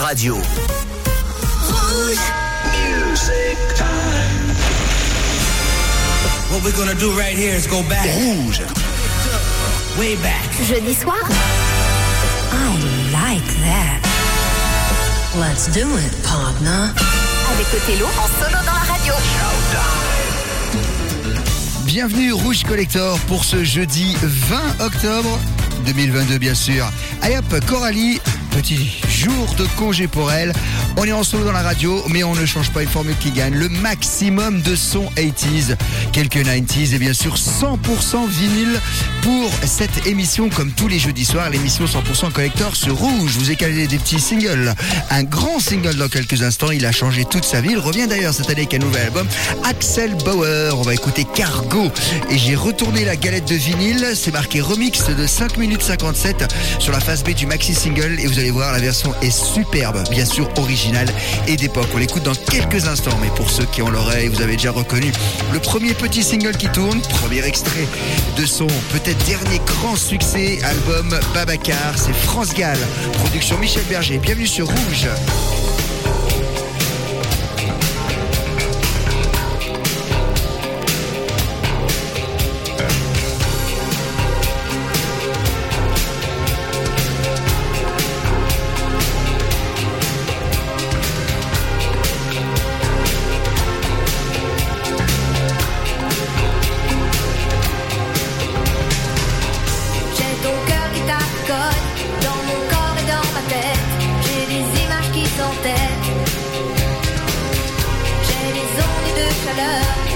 radio. Music time. What we're gonna do right here is go back. Rouge. Way back. Jeudi soir I like that. Let's do it, partner. avec Othello en solo dans la radio. Bienvenue Rouge Collector pour ce jeudi 20 octobre 2022 bien sûr. Allez hop, Coralie, petit jour de congé pour elle. On est en solo dans la radio, mais on ne change pas une formule qui gagne. Le maximum de son 80s, quelques 90s et bien sûr 100% vinyle pour cette émission comme tous les jeudis soirs, l'émission 100% collector sur Rouge. Vous ai calé des petits singles. Un grand single dans quelques instants. Il a changé toute sa vie. Il revient d'ailleurs cette année avec un nouvel album. Axel Bauer. On va écouter Cargo. Et j'ai retourné la galette de vinyle. C'est marqué remix de 5 minutes 57 sur la face B du maxi single. Et vous allez voir, la version est superbe. Bien sûr, originale et d'époque. On l'écoute dans quelques instants. Mais pour ceux qui ont l'oreille, vous avez déjà reconnu le premier petit single qui tourne. Premier extrait de son peut-être dernier grand succès, album Babacar. C'est France Gall. Production Michel Berger. Bienvenue sur Rouge. J'ai des ondes de chaleur.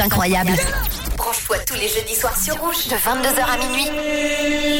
incroyable. Branche-toi tous les jeudis soirs sur Rouge de 22h à minuit.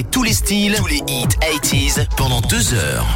tous les styles, tous les hits 80s pendant deux heures.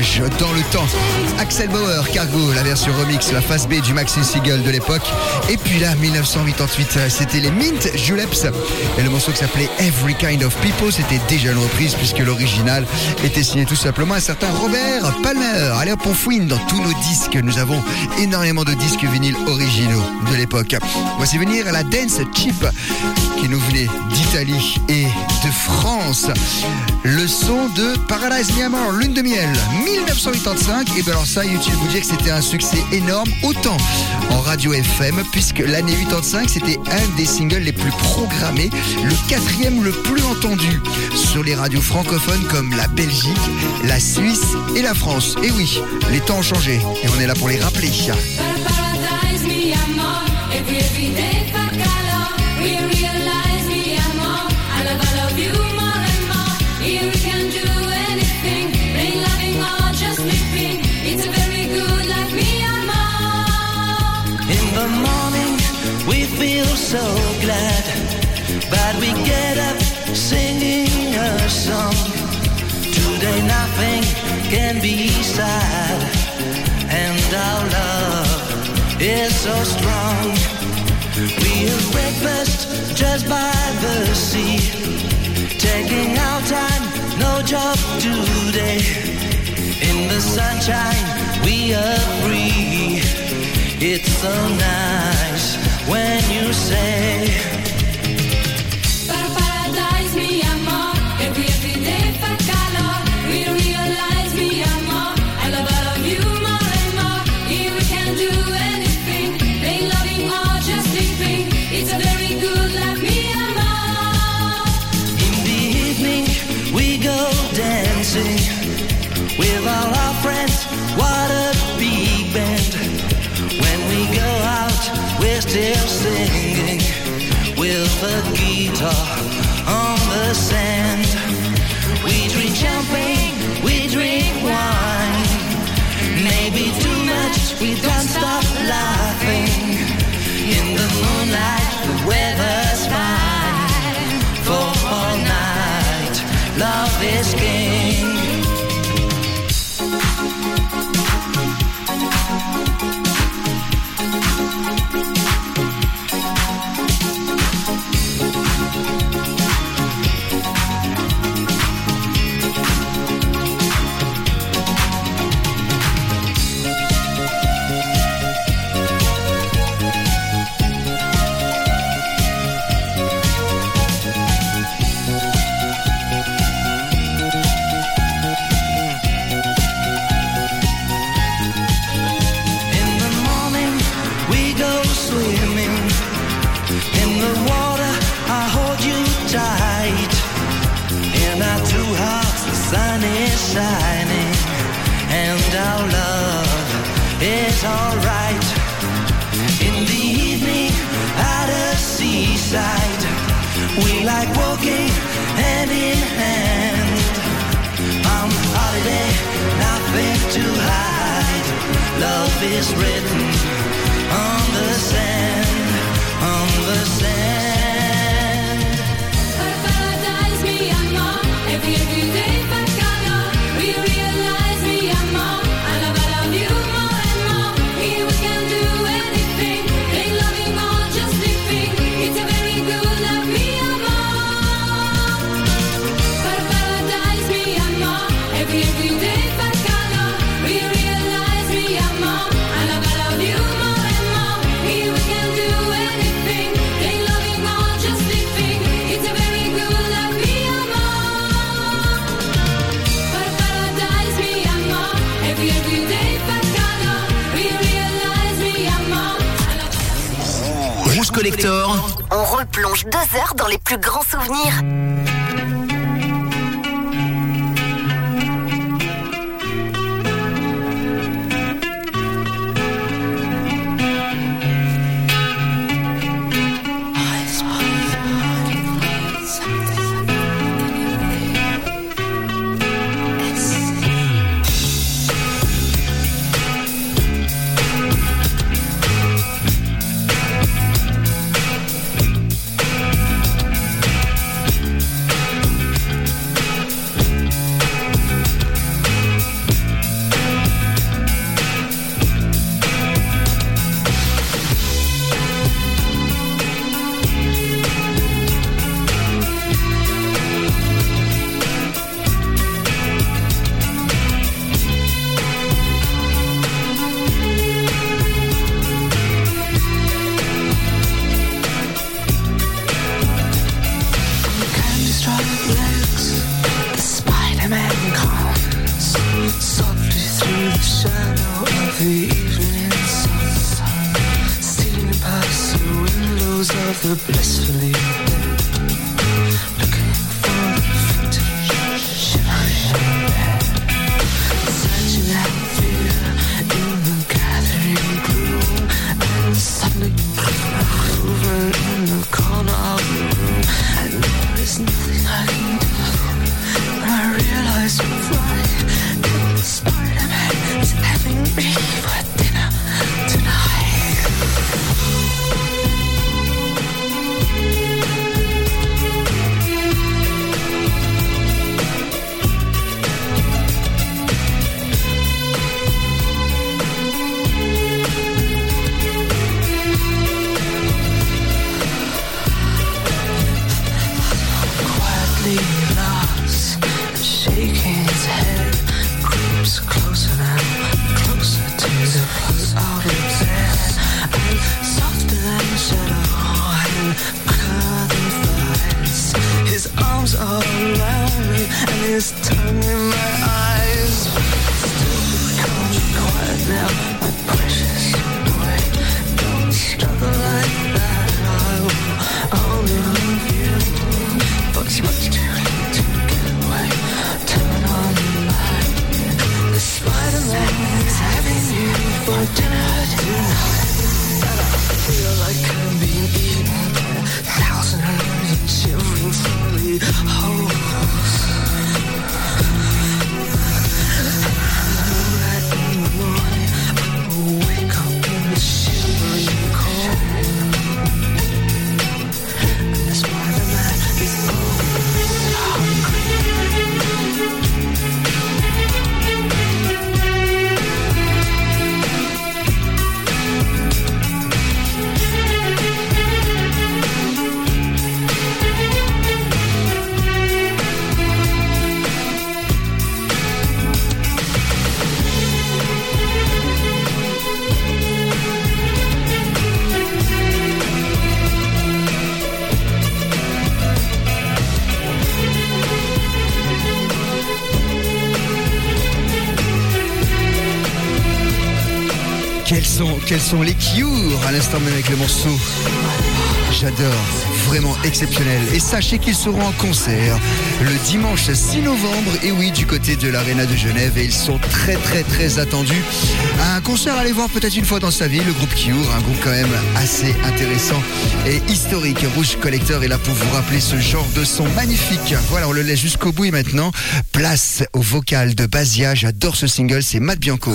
Voyage dans le temps. Axel Bauer, Cargo, la version remix, la face B du Maxi Single de l'époque. Et puis là, 1988, c'était les Mint Juleps. Et le morceau qui s'appelait Every Kind of People, c'était déjà une reprise puisque l'original était signé tout simplement à un certain Robert Palmer. Allez hop, on fouine dans tous nos disques. Nous avons énormément de disques vinyles originaux de l'époque. Voici venir la Dance Chip qui nous venait d'Italie et de France. Le son de Paradise Miamor, lune de miel, 1985. Et bien alors ça, de vous dire que c'était un succès énorme, autant en radio FM, puisque l'année 85, c'était un des singles les plus programmés, le quatrième le plus entendu sur les radios francophones comme la Belgique, la Suisse et la France. Et oui, les temps ont changé et on est là pour les rappeler. Nothing can be sad, and our love is so strong. We have breakfast just by the sea, taking our time, no job today. In the sunshine, we are free. It's so nice when you say, with all our friends. What a big band! When we go out, we're still singing with a guitar on the sand. Is written On replonge deux heures dans les plus grands souvenirs. Quels sont, les Cure à l'instant même avec le morceau J'adore, vraiment exceptionnel. Et sachez qu'ils seront en concert le dimanche 6 novembre, et oui, du côté de l'Arena de Genève, et ils sont très très très attendus. Un concert à aller voir peut-être une fois dans sa vie, le groupe Cure, un groupe quand même assez intéressant et historique. Rouge Collector est là pour vous rappeler ce genre de son magnifique. Voilà, on le laisse jusqu'au bout et maintenant, place au vocal de Basia. J'adore ce single, c'est Matt Bianco.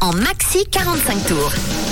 En maxi 45 tours.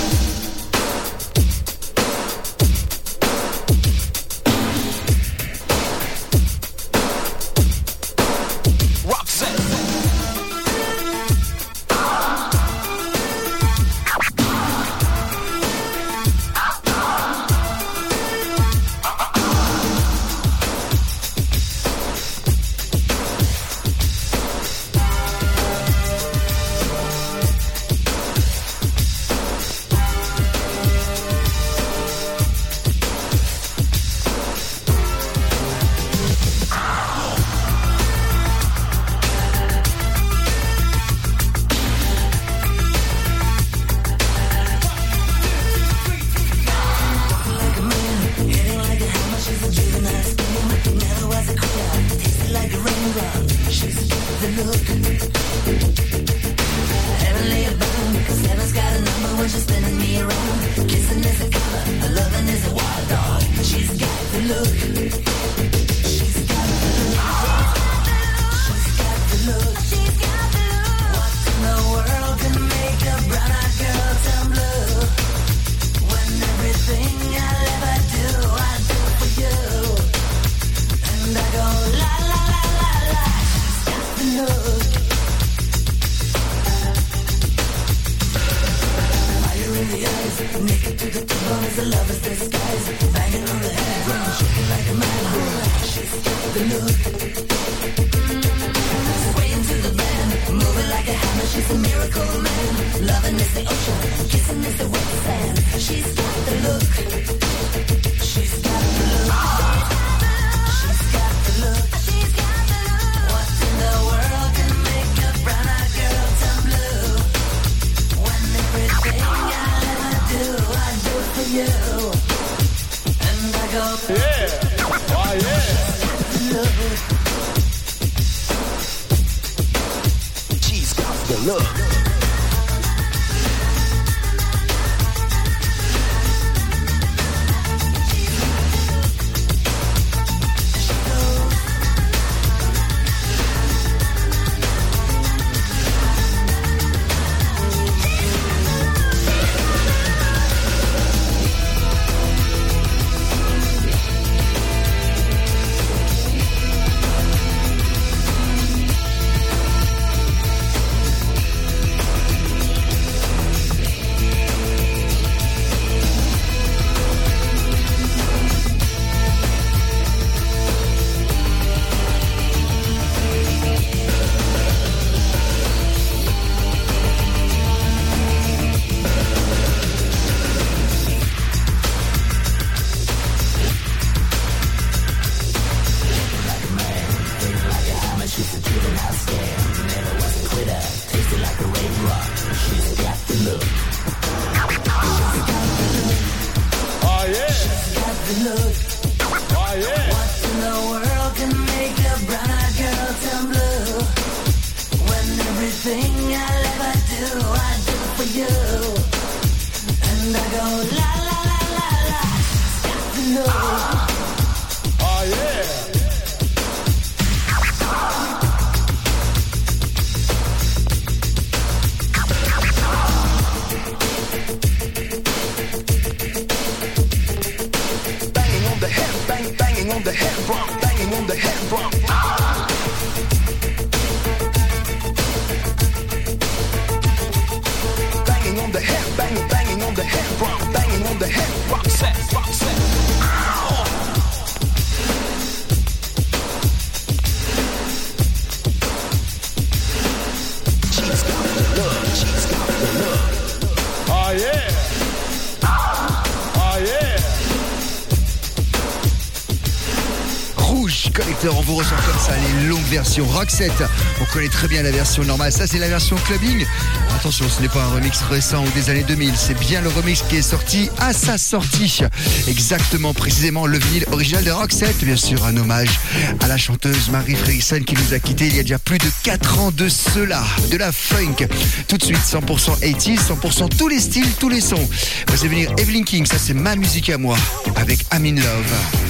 On vous ressort comme ça les longues versions 7. On connaît très bien la version normale. Ça, c'est la version clubbing. Attention, ce n'est pas un remix récent ou des années 2000. C'est bien le remix qui est sorti à sa sortie. Exactement, précisément, le vinyle original de 7. Bien sûr, un hommage à la chanteuse Marie Fredriksson qui nous a quittés il y a déjà plus de 4 ans de cela. De la funk. Tout de suite, 100% 80s, 100% tous les styles, tous les sons. Vous allez venir Evelyn King. Ça, c'est ma musique à moi. Avec I'm Love.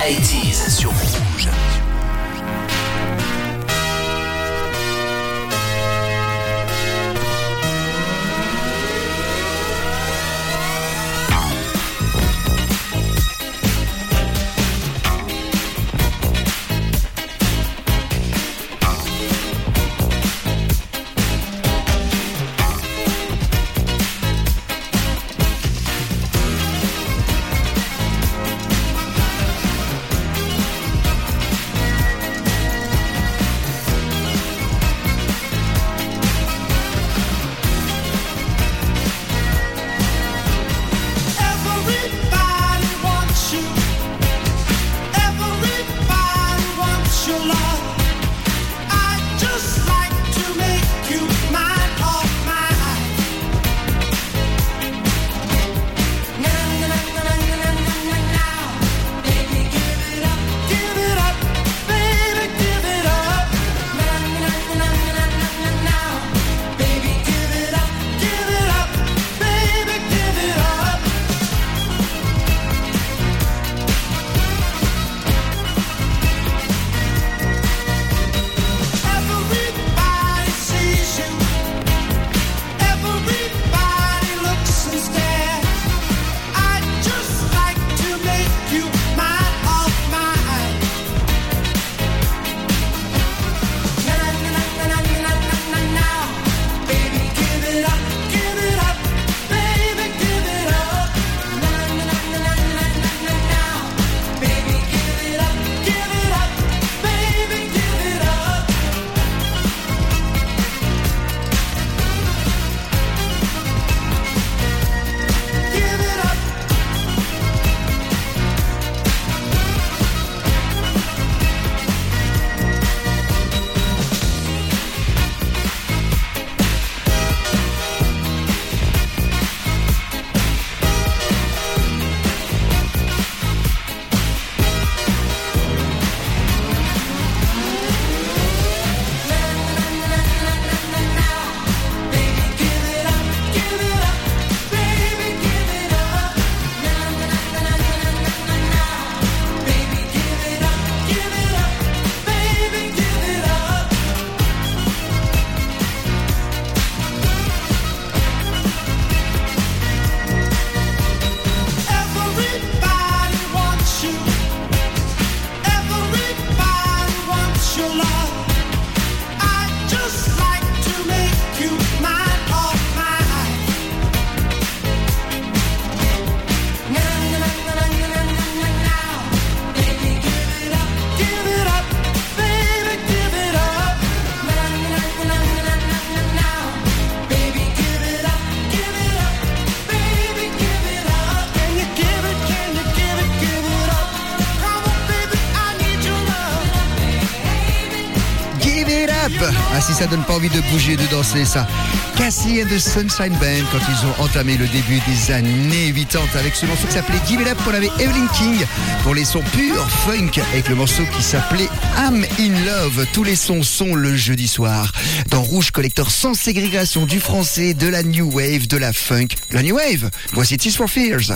80s sur ça donne pas envie de bouger, de danser, ça. Cassie and the Sunshine Band, quand ils ont entamé le début des années 80 avec ce morceau qui s'appelait Give It Up, on avait Evelyn King pour les sons purs funk avec le morceau qui s'appelait I'm in Love. Tous les sons sont le jeudi soir dans Rouge Collector sans ségrégation du français, de la new wave, de la funk, la new wave. Voici Tears for Fears.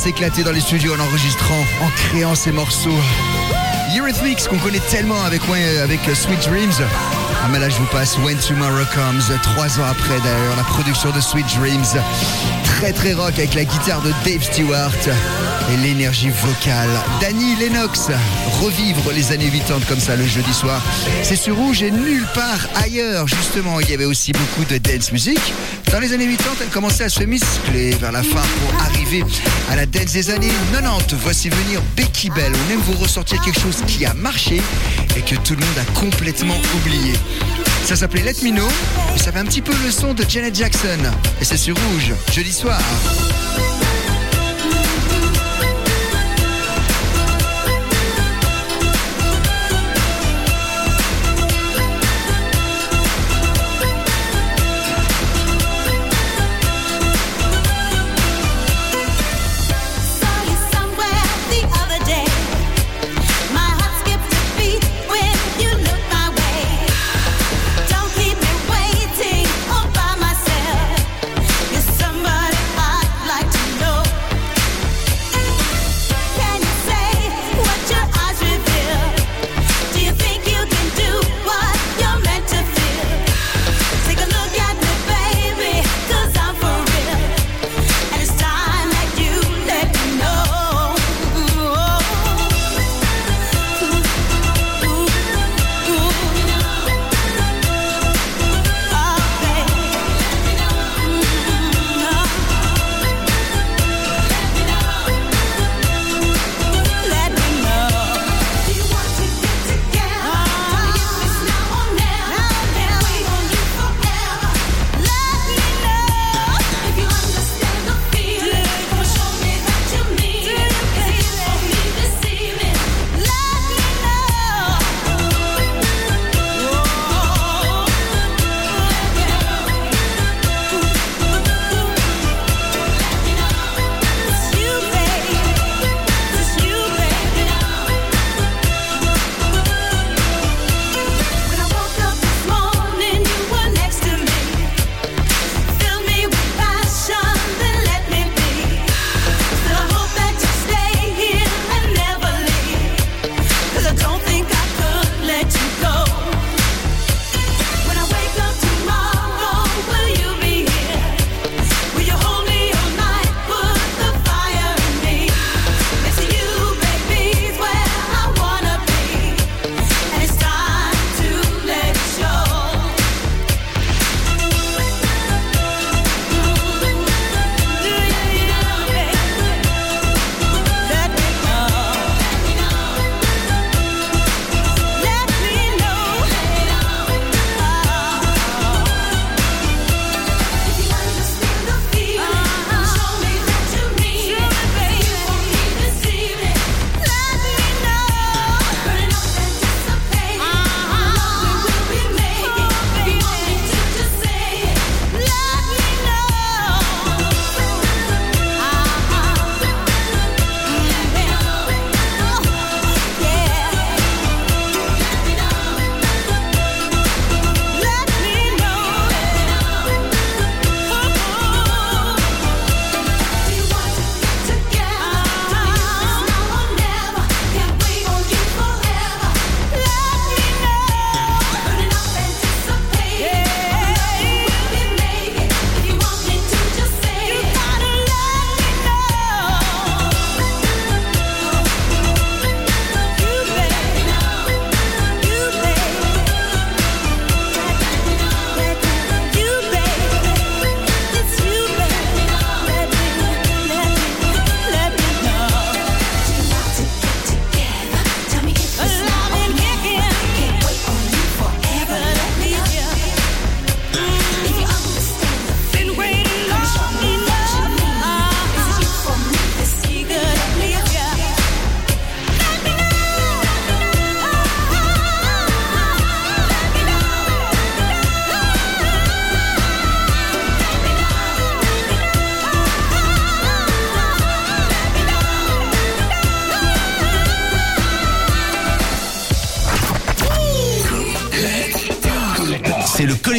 s'éclater dans les studios en enregistrant, en créant ces morceaux. Eurythmics qu'on connaît tellement avec, euh, avec euh, Sweet Dreams. Ah mais là je vous passe When Tomorrow Comes, euh, trois ans après d'ailleurs la production de Sweet Dreams. Très très rock avec la guitare de Dave Stewart et l'énergie vocale. Danny Lennox, revivre les années 80 comme ça le jeudi soir. C'est sur Rouge et nulle part ailleurs justement. Il y avait aussi beaucoup de dance music, dans les années 80, elle commençait à se muscler vers la fin pour arriver à la dance des années 90. Voici venir Becky Bell. On aime vous ressortir quelque chose qui a marché et que tout le monde a complètement oublié. Ça s'appelait Let Me Know et ça fait un petit peu le son de Janet Jackson. Et c'est sur Rouge, jeudi soir.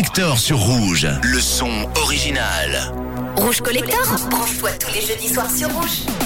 Collector sur Rouge, le son original. Rouge Collector, branche-toi tous les jeudis soirs sur Rouge.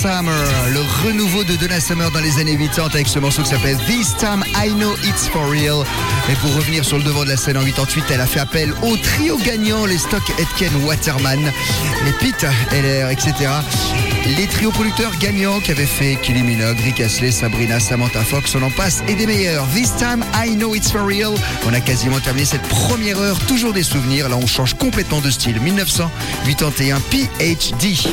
Summer, le renouveau de Donna Summer dans les années 80 avec ce morceau qui s'appelle This Time I Know It's For Real. Et pour revenir sur le devant de la scène en 88, elle a fait appel au trio gagnant, les Stock, Etken, Waterman, les Pete, LR, etc. Les trios producteurs gagnants qui avaient fait Kylie Minogue, Rick Astley, Sabrina, Samantha Fox, on en passe et des meilleurs. This time I know it's for real. On a quasiment terminé cette première heure, toujours des souvenirs. Là, on change complètement de style. 1981 PhD.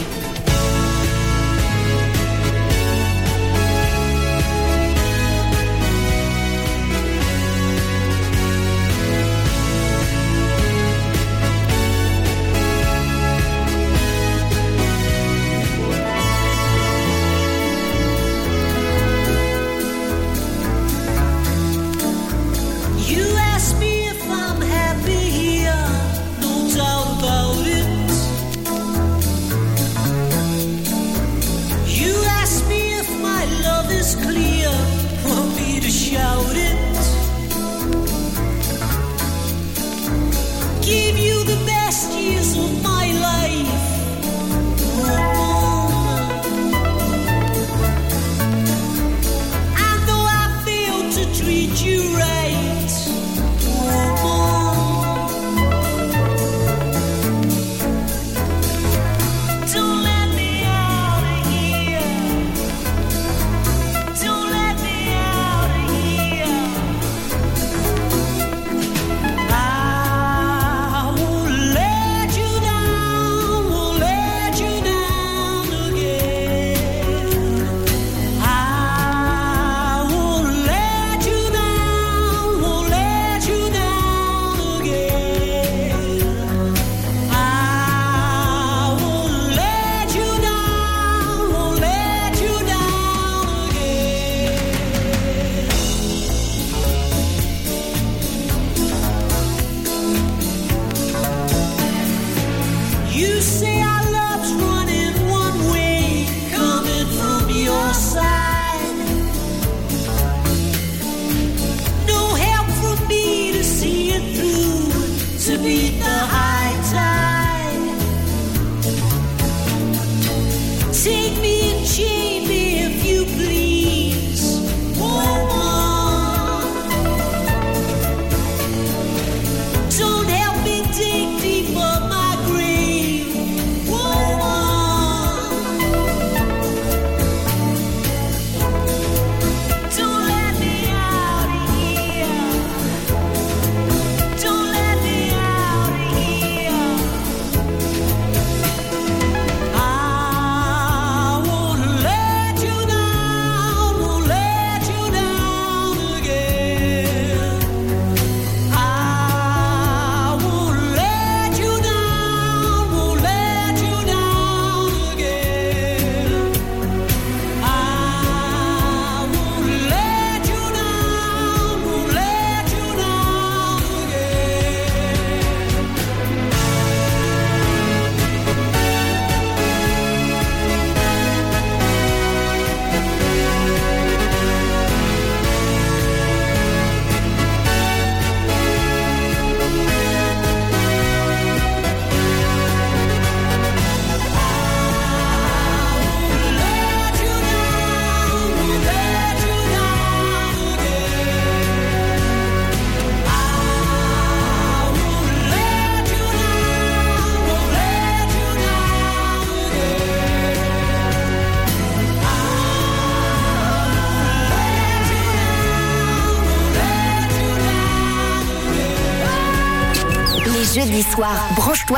take me a chains.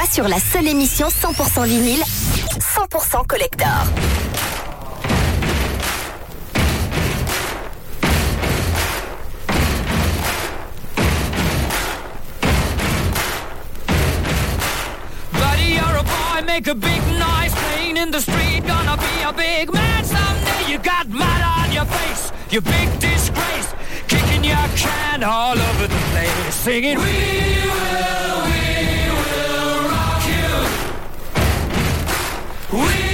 Sur la seule émission 100% vinyle, 100% collector. Buddy, you're a boy, make a big noise playing in the street. Gonna be a big man someday. You got mud on your face, you big disgrace. Kicking your can all over the place, singing, We will, we street.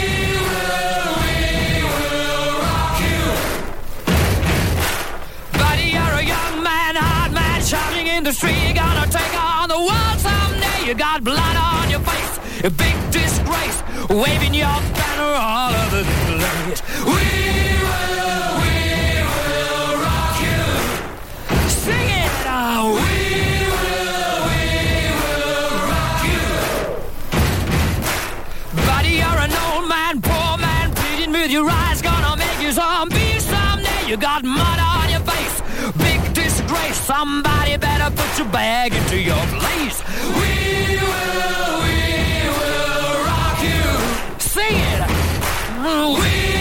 You're a young man, hot man, charging industry, gonna take on the world someday. You got blood on your face, a big disgrace, waving your banner all over the place. We You got mud on your face, big disgrace. Somebody better put your bag into your place. We will, we will rock you. Sing it. We